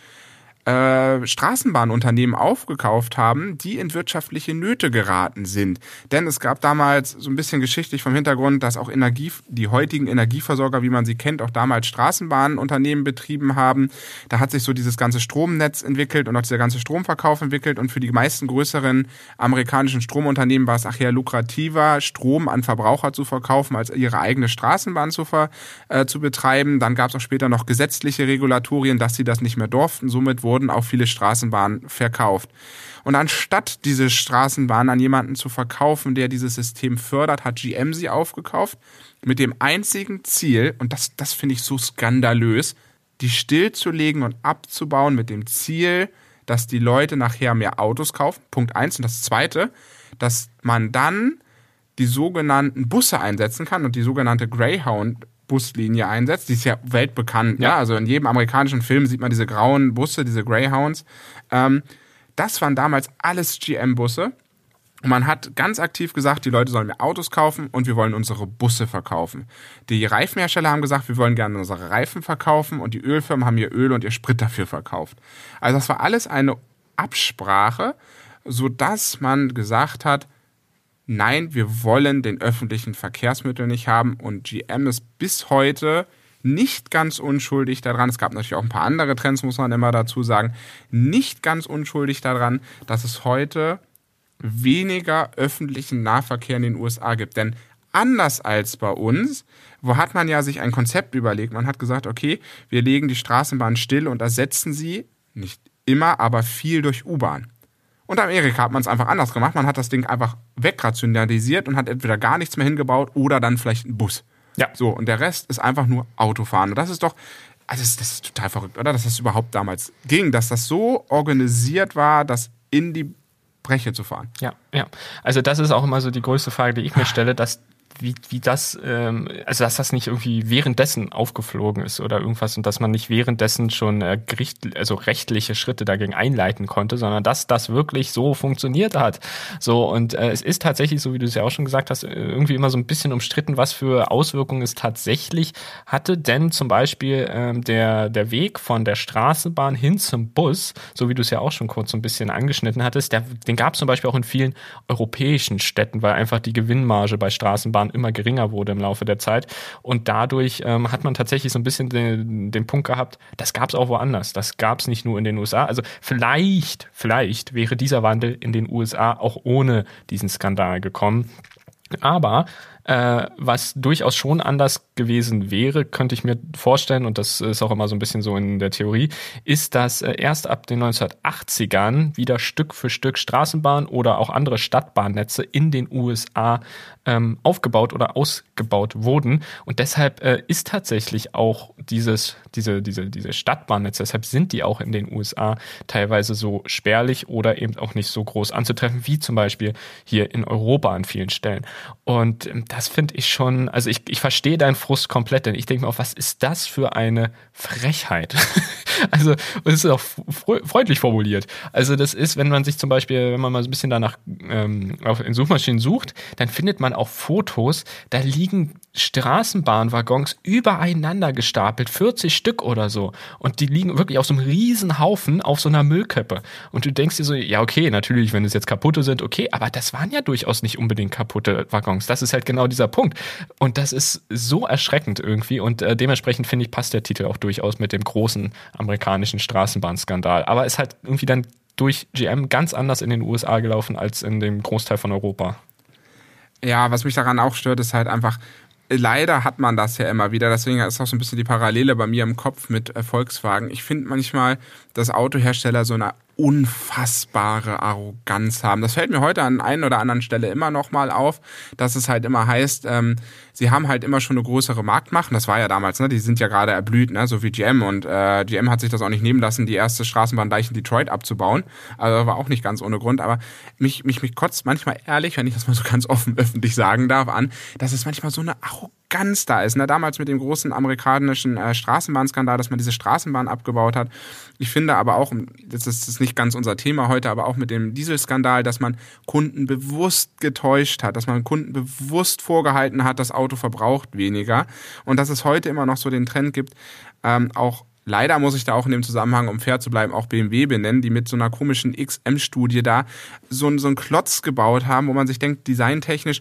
Speaker 1: äh, Straßenbahnunternehmen aufgekauft haben, die in wirtschaftliche Nöte geraten sind. Denn es gab damals so ein bisschen geschichtlich vom Hintergrund, dass auch Energie, die heutigen Energieversorger, wie man sie kennt, auch damals Straßenbahnunternehmen betrieben haben. Da hat sich so dieses ganze Stromnetz entwickelt und auch dieser ganze Stromverkauf entwickelt. Und für die meisten größeren amerikanischen Stromunternehmen war es ach ja lukrativer, Strom an Verbraucher zu verkaufen, als ihre eigene Straßenbahn zu, ver, äh, zu betreiben. Dann gab es auch später noch gesetzliche Regulatorien, dass sie das nicht mehr durften. Somit wurde wurden auch viele Straßenbahnen verkauft. Und anstatt diese Straßenbahn an jemanden zu verkaufen, der dieses System fördert, hat GM sie aufgekauft mit dem einzigen Ziel, und das, das finde ich so skandalös, die stillzulegen und abzubauen mit dem Ziel, dass die Leute nachher mehr Autos kaufen. Punkt eins. Und das zweite, dass man dann die sogenannten Busse einsetzen kann und die sogenannte Greyhound Buslinie einsetzt. Die ist ja weltbekannt. Ja. ja. Also in jedem amerikanischen Film sieht man diese grauen Busse, diese Greyhounds. Ähm, das waren damals alles GM-Busse. Und man hat ganz aktiv gesagt, die Leute sollen mehr Autos kaufen und wir wollen unsere Busse verkaufen. Die Reifenhersteller haben gesagt, wir wollen gerne unsere Reifen verkaufen und die Ölfirmen haben ihr Öl und ihr Sprit dafür verkauft. Also das war alles eine Absprache, sodass man gesagt hat, nein, wir wollen den öffentlichen Verkehrsmittel nicht haben und GM ist bis heute nicht ganz unschuldig daran, es gab natürlich auch ein paar andere Trends, muss man immer dazu sagen, nicht ganz unschuldig daran, dass es heute weniger öffentlichen Nahverkehr in den USA gibt. Denn anders als bei uns, wo hat man ja sich ein Konzept überlegt. Man hat gesagt, okay, wir legen die Straßenbahn still und ersetzen sie, nicht immer, aber viel durch U-Bahn. Und Amerika hat man es einfach anders gemacht. Man hat das Ding einfach wegrationalisiert und hat entweder gar nichts mehr hingebaut oder dann vielleicht einen Bus. Ja. So, und der Rest ist einfach nur Autofahren. Und das ist doch, also das, das ist total verrückt, oder? Dass das überhaupt damals ging, dass das so organisiert war, dass in die Breche zu fahren.
Speaker 2: Ja, ja. Also das ist auch immer so die größte Frage, die ich mir stelle, dass wie, wie das, ähm, also dass das nicht irgendwie währenddessen aufgeflogen ist oder irgendwas und dass man nicht währenddessen schon äh, Gericht, also rechtliche Schritte dagegen einleiten konnte, sondern dass das wirklich so funktioniert hat. So und äh, es ist tatsächlich, so wie du es ja auch schon gesagt hast, irgendwie immer so ein bisschen umstritten, was für Auswirkungen es tatsächlich hatte. Denn zum Beispiel ähm, der, der Weg von der Straßenbahn hin zum Bus, so wie du es ja auch schon kurz so ein bisschen angeschnitten hattest, der, den gab es zum Beispiel auch in vielen europäischen Städten, weil einfach die Gewinnmarge bei Straßenbahnen Jahren immer geringer wurde im Laufe der Zeit. Und dadurch ähm, hat man tatsächlich so ein bisschen den, den Punkt gehabt, das gab es auch woanders. Das gab es nicht nur in den USA. Also vielleicht, vielleicht wäre dieser Wandel in den USA auch ohne diesen Skandal gekommen. Aber äh, was durchaus schon anders gewesen wäre, könnte ich mir vorstellen, und das ist auch immer so ein bisschen so in der Theorie, ist, dass äh, erst ab den 1980ern wieder Stück für Stück Straßenbahn oder auch andere Stadtbahnnetze in den USA ähm, aufgebaut oder ausgebaut wurden. Und deshalb äh, ist tatsächlich auch dieses, diese, diese, diese Stadtbahnnetze, deshalb sind die auch in den USA teilweise so spärlich oder eben auch nicht so groß anzutreffen, wie zum Beispiel hier in Europa an vielen Stellen. Und ähm, das finde ich schon, also ich, ich verstehe deinen Frust komplett, denn ich denke mir auch, was ist das für eine Frechheit? also, es ist auch freundlich formuliert. Also, das ist, wenn man sich zum Beispiel, wenn man mal so ein bisschen danach ähm, auf, in Suchmaschinen sucht, dann findet man auch Fotos, da liegen Straßenbahnwaggons übereinander gestapelt, 40 Stück oder so. Und die liegen wirklich auf so einem riesen Haufen auf so einer Müllkippe. Und du denkst dir so, ja, okay, natürlich, wenn es jetzt kaputte sind, okay, aber das waren ja durchaus nicht unbedingt kaputte Waggons. Das ist halt genau dieser Punkt. Und das ist so erschreckend irgendwie. Und äh, dementsprechend finde ich, passt der Titel auch durchaus mit dem großen amerikanischen Straßenbahnskandal. Aber ist halt irgendwie dann durch GM ganz anders in den USA gelaufen als in dem Großteil von Europa.
Speaker 1: Ja, was mich daran auch stört, ist halt einfach, leider hat man das ja immer wieder. Deswegen ist auch so ein bisschen die Parallele bei mir im Kopf mit Volkswagen. Ich finde manchmal, dass Autohersteller so eine unfassbare Arroganz haben. Das fällt mir heute an einer oder anderen Stelle immer noch mal auf, dass es halt immer heißt, ähm, sie haben halt immer schon eine größere Marktmacht. Das war ja damals, ne? Die sind ja gerade erblüht, ne? So wie GM und äh, GM hat sich das auch nicht nehmen lassen, die erste Straßenbahn gleich in Detroit abzubauen. Also war auch nicht ganz ohne Grund. Aber mich mich mich kotzt manchmal ehrlich, wenn ich das mal so ganz offen öffentlich sagen darf, an, dass es manchmal so eine Arroganz ganz da ist. Ne? Damals mit dem großen amerikanischen äh, Straßenbahnskandal, dass man diese Straßenbahn abgebaut hat. Ich finde aber auch, das ist nicht ganz unser Thema heute, aber auch mit dem Dieselskandal, dass man Kunden bewusst getäuscht hat, dass man Kunden bewusst vorgehalten hat, das Auto verbraucht weniger. Und dass es heute immer noch so den Trend gibt, ähm, auch Leider muss ich da auch in dem Zusammenhang, um fair zu bleiben, auch BMW benennen, die mit so einer komischen XM-Studie da so, so einen Klotz gebaut haben, wo man sich denkt, designtechnisch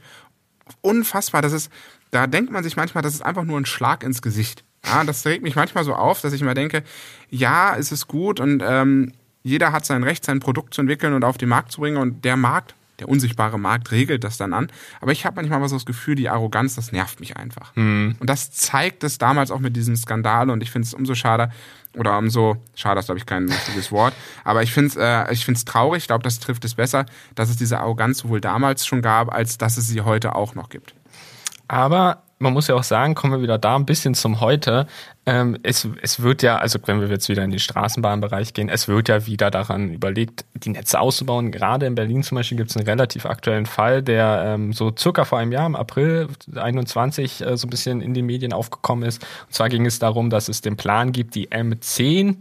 Speaker 1: unfassbar. Das ist, da denkt man sich manchmal, das ist einfach nur ein Schlag ins Gesicht. Ja, das regt mich manchmal so auf, dass ich mir denke, ja, es ist gut und ähm, jeder hat sein Recht, sein Produkt zu entwickeln und auf den Markt zu bringen und der Markt der unsichtbare Markt regelt das dann an. Aber ich habe manchmal so das Gefühl, die Arroganz, das nervt mich einfach. Mhm. Und das zeigt es damals auch mit diesem Skandal und ich finde es umso schade, oder umso, schade ist glaube ich kein richtiges Wort, aber ich finde es äh, ich find's traurig, ich glaube, das trifft es besser, dass es diese Arroganz sowohl damals schon gab, als dass es sie heute auch noch gibt.
Speaker 2: Aber man muss ja auch sagen, kommen wir wieder da ein bisschen zum Heute. Ähm, es, es wird ja, also wenn wir jetzt wieder in den Straßenbahnbereich gehen, es wird ja wieder daran überlegt, die Netze auszubauen. Gerade in Berlin zum Beispiel gibt es einen relativ aktuellen Fall, der ähm, so circa vor einem Jahr, im April 21, äh, so ein bisschen in den Medien aufgekommen ist. Und zwar ging es darum, dass es den Plan gibt, die M10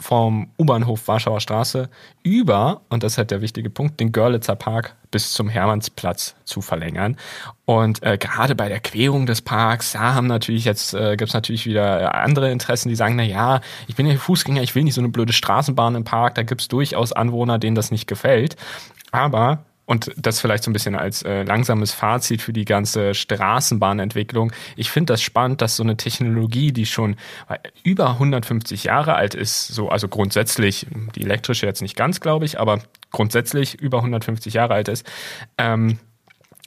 Speaker 2: vom U-Bahnhof Warschauer Straße über, und das ist halt der wichtige Punkt, den Görlitzer Park bis zum Hermannsplatz zu verlängern. Und äh, gerade bei der Querung des Parks, da haben natürlich jetzt, äh, gibt es natürlich wieder äh, andere Interessen, die sagen, na ja, ich bin ja Fußgänger, ich will nicht so eine blöde Straßenbahn im Park, da gibt es durchaus Anwohner, denen das nicht gefällt. Aber und das vielleicht so ein bisschen als äh, langsames Fazit für die ganze Straßenbahnentwicklung. Ich finde das spannend, dass so eine Technologie, die schon über 150 Jahre alt ist, so also grundsätzlich, die elektrische jetzt nicht ganz, glaube ich, aber grundsätzlich über 150 Jahre alt ist, ähm,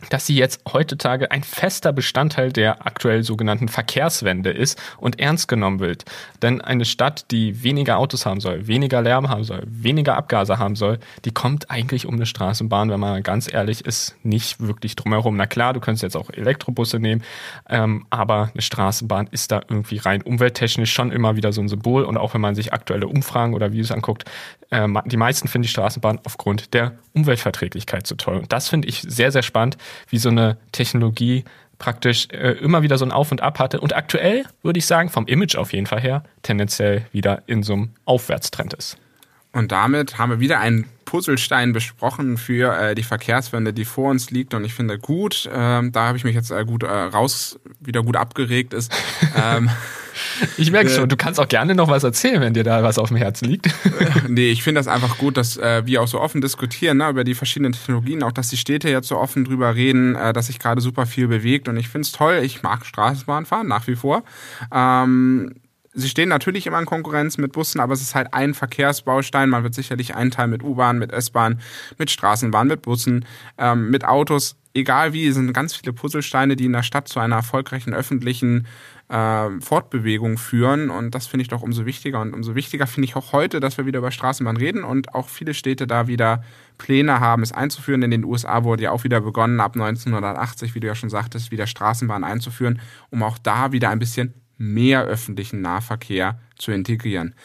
Speaker 2: dass sie jetzt heutzutage ein fester Bestandteil der aktuell sogenannten Verkehrswende ist und ernst genommen wird. Denn eine Stadt, die weniger Autos haben soll, weniger Lärm haben soll, weniger Abgase haben soll, die kommt eigentlich um eine Straßenbahn, wenn man ganz ehrlich ist, nicht wirklich drumherum. Na klar, du könntest jetzt auch Elektrobusse nehmen, ähm, aber eine Straßenbahn ist da irgendwie rein umwelttechnisch schon immer wieder so ein Symbol. Und auch wenn man sich aktuelle Umfragen oder Videos anguckt, äh, die meisten finden die Straßenbahn aufgrund der Umweltverträglichkeit so toll. Und das finde ich sehr, sehr spannend wie so eine Technologie praktisch äh, immer wieder so ein Auf und Ab hatte und aktuell, würde ich sagen, vom Image auf jeden Fall her, tendenziell wieder in so einem Aufwärtstrend ist.
Speaker 1: Und damit haben wir wieder einen Puzzlestein besprochen für äh, die Verkehrswende, die vor uns liegt. Und ich finde gut, ähm, da habe ich mich jetzt äh, gut äh, raus, wieder gut abgeregt ist. ähm,
Speaker 2: ich merke schon, du kannst auch gerne noch was erzählen, wenn dir da was auf dem Herzen liegt.
Speaker 1: nee, ich finde das einfach gut, dass äh, wir auch so offen diskutieren ne, über die verschiedenen Technologien, auch dass die Städte jetzt so offen drüber reden, äh, dass sich gerade super viel bewegt. Und ich finde es toll, ich mag Straßenbahn fahren nach wie vor. Ähm, Sie stehen natürlich immer in Konkurrenz mit Bussen, aber es ist halt ein Verkehrsbaustein. Man wird sicherlich einen Teil mit U-Bahn, mit S-Bahn, mit Straßenbahn, mit Bussen, ähm, mit Autos, egal wie, sind ganz viele Puzzlesteine, die in der Stadt zu einer erfolgreichen öffentlichen äh, Fortbewegung führen. Und das finde ich doch umso wichtiger. Und umso wichtiger finde ich auch heute, dass wir wieder über Straßenbahn reden und auch viele Städte da wieder Pläne haben, es einzuführen. In den USA wurde ja auch wieder begonnen, ab 1980, wie du ja schon sagtest, wieder Straßenbahn einzuführen, um auch da wieder ein bisschen mehr öffentlichen Nahverkehr zu integrieren.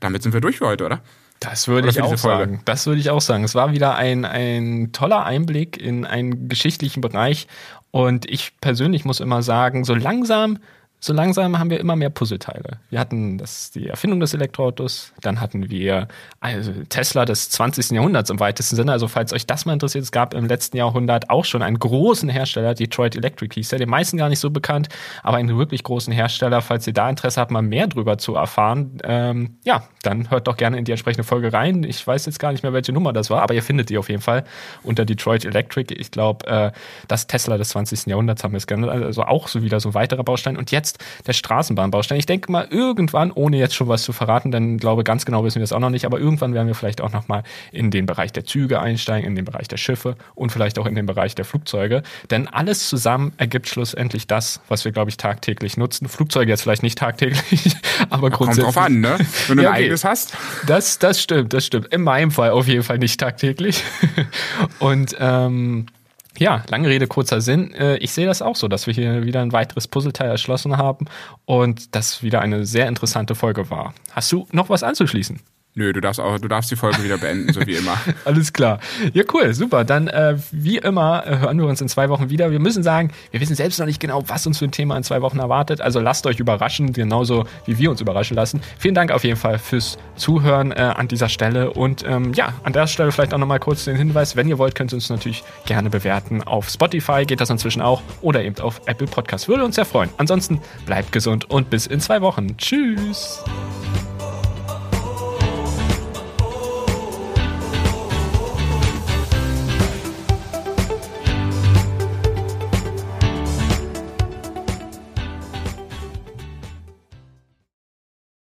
Speaker 1: Damit sind wir durch für heute, oder?
Speaker 2: Das würde ich auch sagen. Das würde ich auch sagen. Es war wieder ein, ein toller Einblick in einen geschichtlichen Bereich. Und ich persönlich muss immer sagen, so langsam so langsam haben wir immer mehr Puzzleteile. Wir hatten das, die Erfindung des Elektroautos, dann hatten wir also Tesla des 20. Jahrhunderts im weitesten Sinne. Also falls euch das mal interessiert, es gab im letzten Jahrhundert auch schon einen großen Hersteller, Detroit Electric hieß der, den meisten gar nicht so bekannt, aber einen wirklich großen Hersteller. Falls ihr da Interesse habt, mal mehr drüber zu erfahren, ähm, ja, dann hört doch gerne in die entsprechende Folge rein. Ich weiß jetzt gar nicht mehr, welche Nummer das war, aber ihr findet die auf jeden Fall unter Detroit Electric. Ich glaube, äh, das Tesla des 20. Jahrhunderts haben wir es genannt, also auch so wieder so ein weiterer Baustein. Und jetzt jetzt der Straßenbahnbaustein. Ich denke mal, irgendwann, ohne jetzt schon was zu verraten, denn glaube, ganz genau wissen wir das auch noch nicht, aber irgendwann werden wir vielleicht auch noch mal in den Bereich der Züge einsteigen, in den Bereich der Schiffe und vielleicht auch in den Bereich der Flugzeuge. Denn alles zusammen ergibt schlussendlich das, was wir, glaube ich, tagtäglich nutzen. Flugzeuge jetzt vielleicht nicht tagtäglich, aber grundsätzlich.
Speaker 1: Kommt drauf an, ne? Wenn du ja, ein okay. eigenes hast.
Speaker 2: Das, das stimmt, das stimmt. In meinem Fall auf jeden Fall nicht tagtäglich. und ähm, ja, lange Rede, kurzer Sinn. Äh, ich sehe das auch so, dass wir hier wieder ein weiteres Puzzleteil erschlossen haben und das wieder eine sehr interessante Folge war. Hast du noch was anzuschließen?
Speaker 1: Nö, du darfst auch, du darfst die Folge wieder beenden, so wie immer.
Speaker 2: Alles klar. Ja, cool, super. Dann äh, wie immer äh, hören wir uns in zwei Wochen wieder. Wir müssen sagen, wir wissen selbst noch nicht genau, was uns für ein Thema in zwei Wochen erwartet. Also lasst euch überraschen, genauso wie wir uns überraschen lassen. Vielen Dank auf jeden Fall fürs Zuhören äh, an dieser Stelle. Und ähm, ja, an der Stelle vielleicht auch nochmal kurz den Hinweis, wenn ihr wollt, könnt ihr uns natürlich gerne bewerten. Auf Spotify geht das inzwischen auch oder eben auf Apple Podcast. Würde uns sehr freuen. Ansonsten bleibt gesund und bis in zwei Wochen. Tschüss.